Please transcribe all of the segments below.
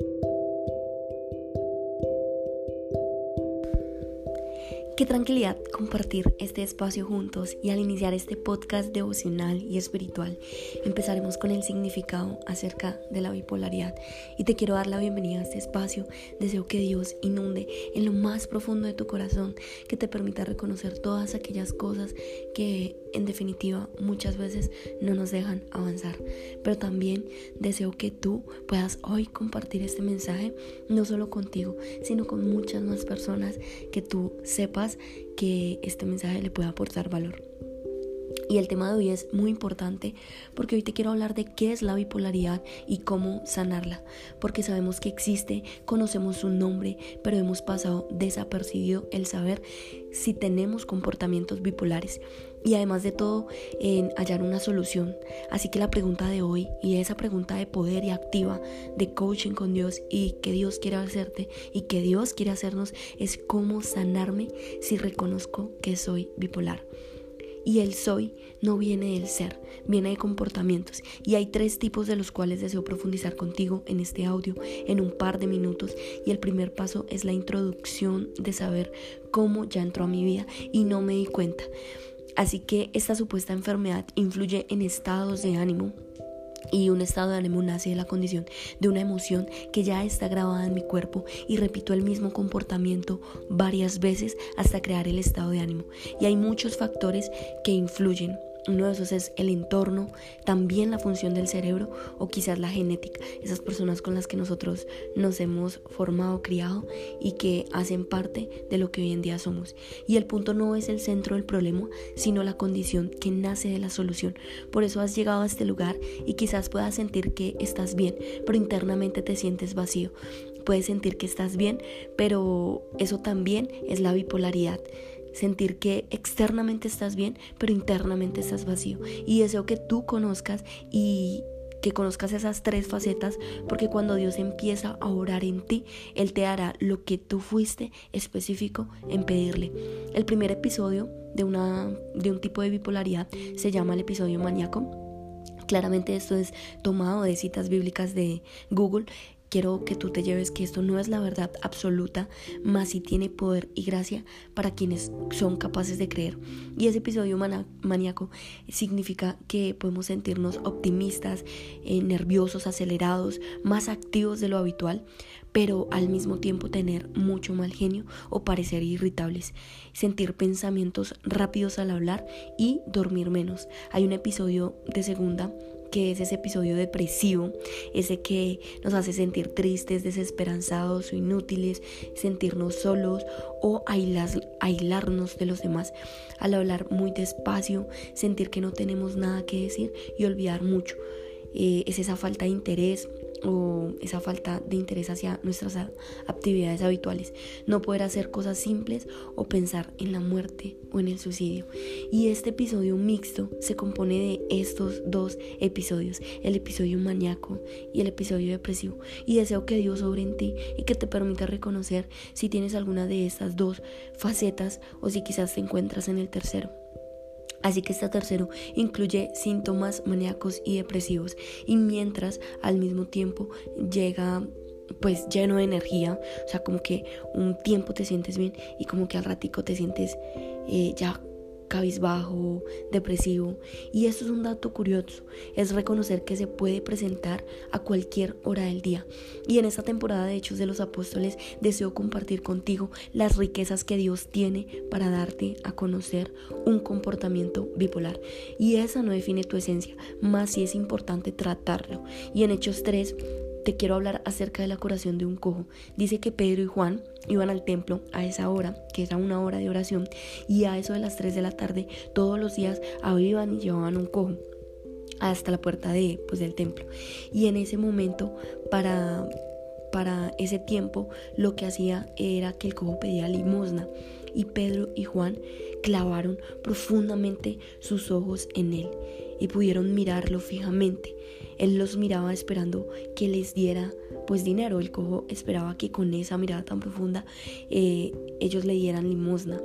Thank you. Qué tranquilidad compartir este espacio juntos y al iniciar este podcast devocional y espiritual empezaremos con el significado acerca de la bipolaridad y te quiero dar la bienvenida a este espacio. Deseo que Dios inunde en lo más profundo de tu corazón, que te permita reconocer todas aquellas cosas que en definitiva muchas veces no nos dejan avanzar. Pero también deseo que tú puedas hoy compartir este mensaje no solo contigo, sino con muchas más personas que tú sepas que este mensaje le pueda aportar valor. Y el tema de hoy es muy importante porque hoy te quiero hablar de qué es la bipolaridad y cómo sanarla. Porque sabemos que existe, conocemos su nombre, pero hemos pasado desapercibido el saber si tenemos comportamientos bipolares y además de todo en hallar una solución. Así que la pregunta de hoy y esa pregunta de poder y activa de coaching con Dios y que Dios quiere hacerte y que Dios quiere hacernos es cómo sanarme si reconozco que soy bipolar. Y el soy no viene del ser, viene de comportamientos. Y hay tres tipos de los cuales deseo profundizar contigo en este audio en un par de minutos. Y el primer paso es la introducción de saber cómo ya entró a mi vida y no me di cuenta. Así que esta supuesta enfermedad influye en estados de ánimo y un estado de ánimo nace de la condición de una emoción que ya está grabada en mi cuerpo y repito el mismo comportamiento varias veces hasta crear el estado de ánimo. Y hay muchos factores que influyen uno de esos es el entorno, también la función del cerebro o quizás la genética, esas personas con las que nosotros nos hemos formado, criado y que hacen parte de lo que hoy en día somos. Y el punto no es el centro del problema, sino la condición que nace de la solución. Por eso has llegado a este lugar y quizás puedas sentir que estás bien, pero internamente te sientes vacío. Puedes sentir que estás bien, pero eso también es la bipolaridad sentir que externamente estás bien, pero internamente estás vacío. Y deseo que tú conozcas y que conozcas esas tres facetas, porque cuando Dios empieza a orar en ti, Él te hará lo que tú fuiste específico en pedirle. El primer episodio de, una, de un tipo de bipolaridad se llama el episodio maníaco. Claramente esto es tomado de citas bíblicas de Google quiero que tú te lleves que esto no es la verdad absoluta, más si tiene poder y gracia para quienes son capaces de creer. Y ese episodio maníaco significa que podemos sentirnos optimistas, eh, nerviosos, acelerados, más activos de lo habitual, pero al mismo tiempo tener mucho mal genio o parecer irritables, sentir pensamientos rápidos al hablar y dormir menos. Hay un episodio de segunda que es ese episodio depresivo, ese que nos hace sentir tristes, desesperanzados o inútiles, sentirnos solos o aislarnos de los demás al hablar muy despacio, sentir que no tenemos nada que decir y olvidar mucho. Eh, es esa falta de interés, o esa falta de interés hacia nuestras actividades habituales, no poder hacer cosas simples o pensar en la muerte o en el suicidio. Y este episodio mixto se compone de estos dos episodios, el episodio maníaco y el episodio depresivo. Y deseo que Dios sobre en ti y que te permita reconocer si tienes alguna de estas dos facetas o si quizás te encuentras en el tercero. Así que este tercero incluye síntomas maníacos y depresivos. Y mientras al mismo tiempo llega pues lleno de energía, o sea como que un tiempo te sientes bien y como que al ratico te sientes eh, ya cabizbajo, depresivo. Y esto es un dato curioso, es reconocer que se puede presentar a cualquier hora del día. Y en esta temporada de Hechos de los Apóstoles deseo compartir contigo las riquezas que Dios tiene para darte a conocer un comportamiento bipolar. Y esa no define tu esencia, más si es importante tratarlo. Y en Hechos 3 te quiero hablar acerca de la curación de un cojo. Dice que Pedro y Juan iban al templo a esa hora, que era una hora de oración, y a eso de las 3 de la tarde todos los días abriban y llevaban un cojo hasta la puerta de, pues, del templo. Y en ese momento, para, para ese tiempo, lo que hacía era que el cojo pedía limosna. Y Pedro y Juan clavaron profundamente sus ojos en él y pudieron mirarlo fijamente Él los miraba esperando que les diera pues dinero. El cojo esperaba que con esa mirada tan profunda eh, ellos le dieran limosna.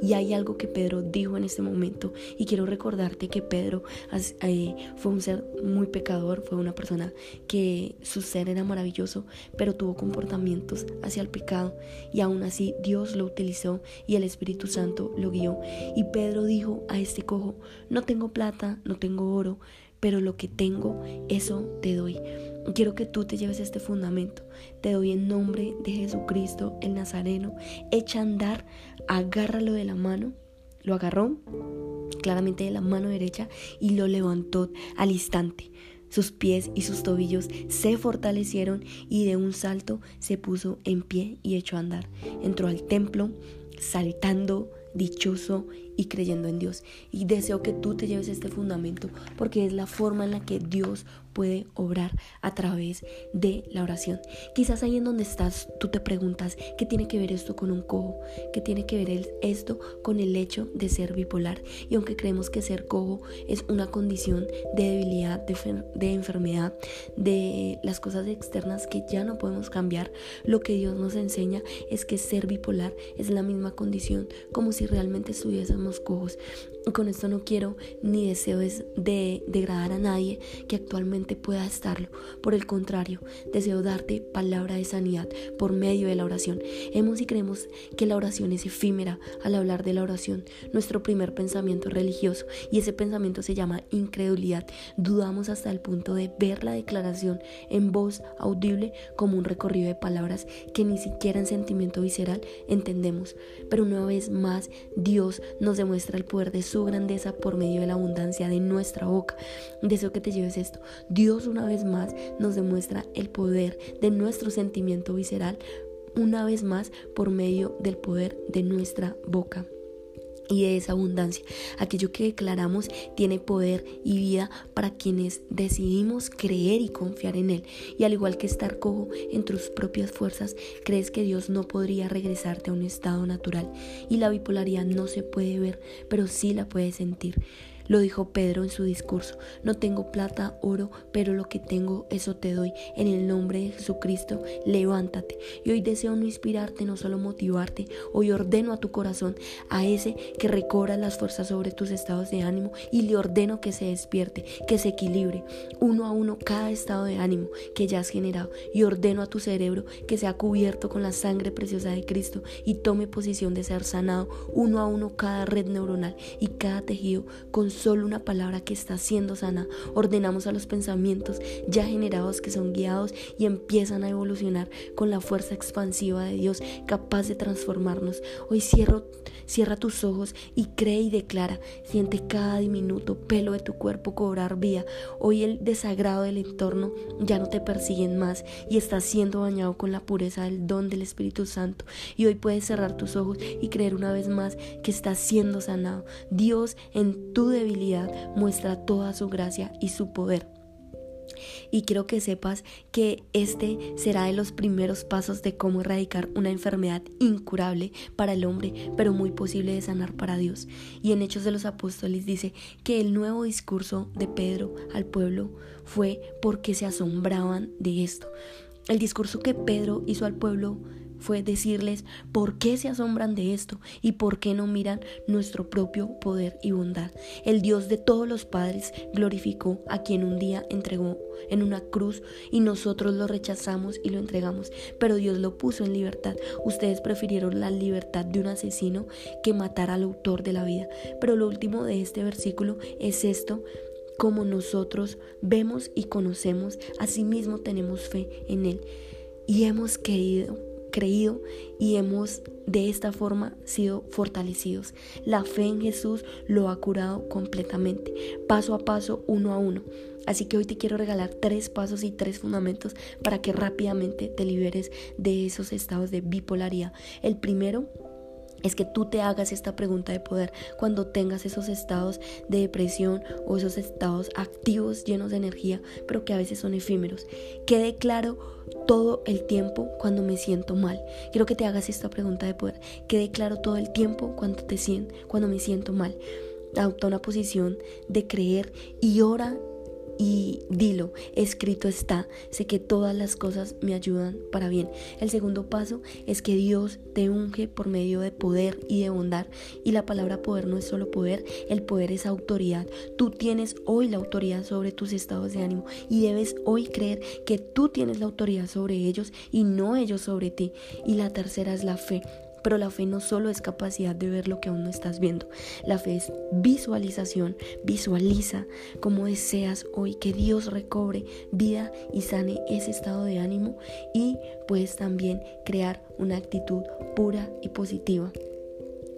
Y hay algo que Pedro dijo en este momento y quiero recordarte que Pedro eh, fue un ser muy pecador, fue una persona que su ser era maravilloso, pero tuvo comportamientos hacia el pecado y aún así Dios lo utilizó y el Espíritu Santo lo guió. Y Pedro dijo a este cojo, no tengo plata, no tengo oro, pero lo que tengo, eso te doy. Quiero que tú te lleves este fundamento. Te doy en nombre de Jesucristo el Nazareno. Echa a andar, agárralo de la mano. Lo agarró claramente de la mano derecha y lo levantó al instante. Sus pies y sus tobillos se fortalecieron y de un salto se puso en pie y echó a andar. Entró al templo saltando, dichoso y creyendo en Dios. Y deseo que tú te lleves este fundamento porque es la forma en la que Dios puede obrar a través de la oración. Quizás ahí en donde estás tú te preguntas, ¿qué tiene que ver esto con un cojo? ¿Qué tiene que ver esto con el hecho de ser bipolar? Y aunque creemos que ser cojo es una condición de debilidad, de, de enfermedad, de las cosas externas que ya no podemos cambiar, lo que Dios nos enseña es que ser bipolar es la misma condición como si realmente estuviésemos cojos. Con esto no quiero ni deseo de degradar a nadie que actualmente pueda estarlo. Por el contrario, deseo darte palabra de sanidad por medio de la oración. Hemos y creemos que la oración es efímera. Al hablar de la oración, nuestro primer pensamiento religioso y ese pensamiento se llama incredulidad. Dudamos hasta el punto de ver la declaración en voz audible como un recorrido de palabras que ni siquiera en sentimiento visceral entendemos. Pero una vez más, Dios nos demuestra el poder de su grandeza por medio de la abundancia de nuestra boca. Deseo que te lleves esto. Dios una vez más nos demuestra el poder de nuestro sentimiento visceral, una vez más por medio del poder de nuestra boca y de esa abundancia. Aquello que declaramos tiene poder y vida para quienes decidimos creer y confiar en Él. Y al igual que estar cojo en tus propias fuerzas, crees que Dios no podría regresarte a un estado natural. Y la bipolaridad no se puede ver, pero sí la puedes sentir. Lo dijo Pedro en su discurso, no tengo plata, oro, pero lo que tengo, eso te doy. En el nombre de Jesucristo, levántate. Y hoy deseo no inspirarte, no solo motivarte. Hoy ordeno a tu corazón, a ese que recobra las fuerzas sobre tus estados de ánimo, y le ordeno que se despierte, que se equilibre, uno a uno cada estado de ánimo que ya has generado. Y ordeno a tu cerebro que sea cubierto con la sangre preciosa de Cristo y tome posición de ser sanado, uno a uno cada red neuronal y cada tejido con solo una palabra que está siendo sana. Ordenamos a los pensamientos ya generados que son guiados y empiezan a evolucionar con la fuerza expansiva de Dios capaz de transformarnos. Hoy cierra tus ojos y cree y declara. Siente cada diminuto pelo de tu cuerpo cobrar vida. Hoy el desagrado del entorno ya no te persiguen más y estás siendo bañado con la pureza del don del Espíritu Santo. Y hoy puedes cerrar tus ojos y creer una vez más que estás siendo sanado. Dios en tu muestra toda su gracia y su poder. Y quiero que sepas que este será de los primeros pasos de cómo erradicar una enfermedad incurable para el hombre, pero muy posible de sanar para Dios. Y en Hechos de los Apóstoles dice que el nuevo discurso de Pedro al pueblo fue porque se asombraban de esto. El discurso que Pedro hizo al pueblo fue decirles por qué se asombran de esto y por qué no miran nuestro propio poder y bondad. El Dios de todos los padres glorificó a quien un día entregó en una cruz y nosotros lo rechazamos y lo entregamos, pero Dios lo puso en libertad. Ustedes prefirieron la libertad de un asesino que matar al autor de la vida. Pero lo último de este versículo es esto como nosotros vemos y conocemos, asimismo tenemos fe en Él. Y hemos querido creído y hemos de esta forma sido fortalecidos. La fe en Jesús lo ha curado completamente, paso a paso, uno a uno. Así que hoy te quiero regalar tres pasos y tres fundamentos para que rápidamente te liberes de esos estados de bipolaridad. El primero es que tú te hagas esta pregunta de poder cuando tengas esos estados de depresión o esos estados activos llenos de energía, pero que a veces son efímeros. Quede claro todo el tiempo cuando me siento mal. Quiero que te hagas esta pregunta de poder. Quede claro todo el tiempo cuando te cuando me siento mal. Adopta una posición de creer y ora y dilo, escrito está, sé que todas las cosas me ayudan para bien. El segundo paso es que Dios te unge por medio de poder y de bondad. Y la palabra poder no es solo poder, el poder es autoridad. Tú tienes hoy la autoridad sobre tus estados de ánimo y debes hoy creer que tú tienes la autoridad sobre ellos y no ellos sobre ti. Y la tercera es la fe. Pero la fe no solo es capacidad de ver lo que aún no estás viendo. La fe es visualización. Visualiza cómo deseas hoy que Dios recobre vida y sane ese estado de ánimo y puedes también crear una actitud pura y positiva.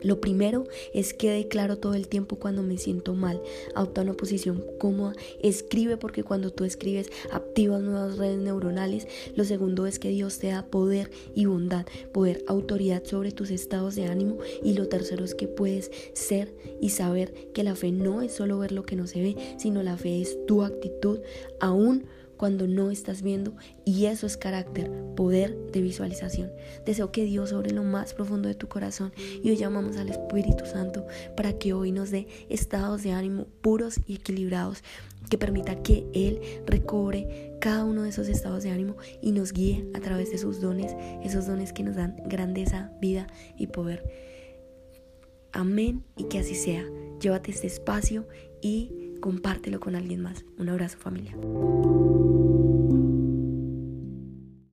Lo primero es que declaro todo el tiempo cuando me siento mal. Adopta una posición cómoda. Escribe porque cuando tú escribes activas nuevas redes neuronales. Lo segundo es que Dios te da poder y bondad, poder, autoridad sobre tus estados de ánimo. Y lo tercero es que puedes ser y saber que la fe no es solo ver lo que no se ve, sino la fe es tu actitud aún cuando no estás viendo y eso es carácter, poder de visualización. Deseo que Dios sobre lo más profundo de tu corazón y hoy llamamos al Espíritu Santo para que hoy nos dé estados de ánimo puros y equilibrados, que permita que Él recobre cada uno de esos estados de ánimo y nos guíe a través de sus dones, esos dones que nos dan grandeza, vida y poder. Amén y que así sea. Llévate este espacio y compártelo con alguien más. Un abrazo familia.